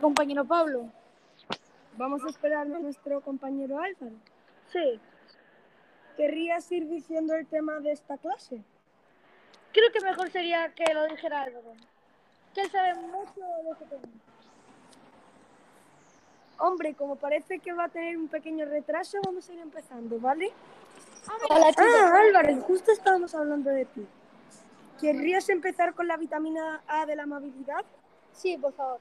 compañero Pablo. Vamos a esperar a nuestro compañero Álvaro. Sí. ¿Querrías ir diciendo el tema de esta clase? Creo que mejor sería que lo dijera Álvaro. Que él sabe mucho de este tema. Hombre, como parece que va a tener un pequeño retraso, vamos a ir empezando, ¿vale? Hola, chicos. Ah, Álvaro, justo estábamos hablando de ti. ¿Querrías empezar con la vitamina A de la amabilidad? Sí, por favor.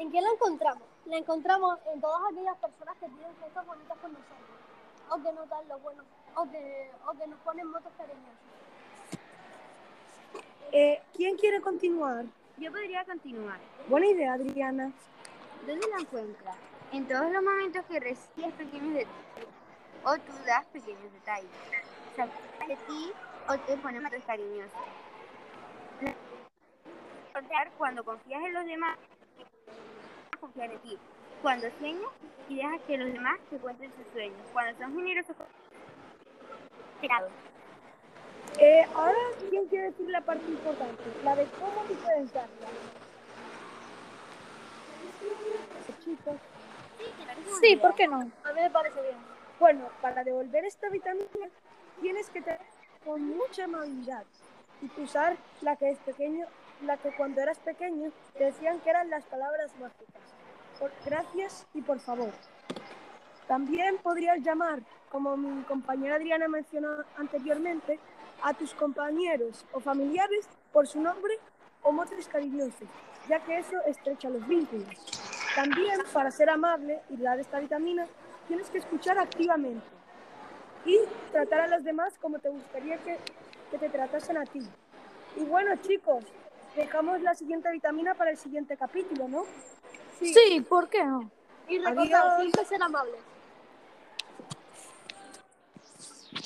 ¿En qué la encontramos? La encontramos en todas aquellas personas que tienen gestos bonitos con nosotros, o que nos dan lo bueno, o que, o que nos ponen motos cariñosas. Eh, ¿Quién quiere continuar? Yo podría continuar. Buena idea, Adriana. ¿Dónde la encuentras? En todos los momentos que recibes pequeños detalles o tú das pequeños detalles. Se acuerdan de ti o te ponen motos encontrar cuando confías en los demás, confiar en ti. Cuando sueñas y dejas que los demás te cuenten sus sueños. Cuando son generosos. Eh, ahora, ¿quién quiere decir la parte importante? La de cómo diferenciarla. Chicos. Sí, ¿por qué no? A mí me parece bien. Bueno, para devolver esta vitamina tienes que tener con mucha amabilidad y usar la que es pequeño, la que cuando eras pequeño te decían que eran las palabras mágicas. Por gracias y por favor. También podrías llamar, como mi compañera Adriana mencionó anteriormente, a tus compañeros o familiares por su nombre o motes cariñosos, ya que eso estrecha los vínculos. También, para ser amable y dar esta vitamina, tienes que escuchar activamente y tratar a los demás como te gustaría que, que te tratasen a ti. Y bueno, chicos, dejamos la siguiente vitamina para el siguiente capítulo, ¿no? Sí, ¿por qué no? Y recordad, siempre ser amables.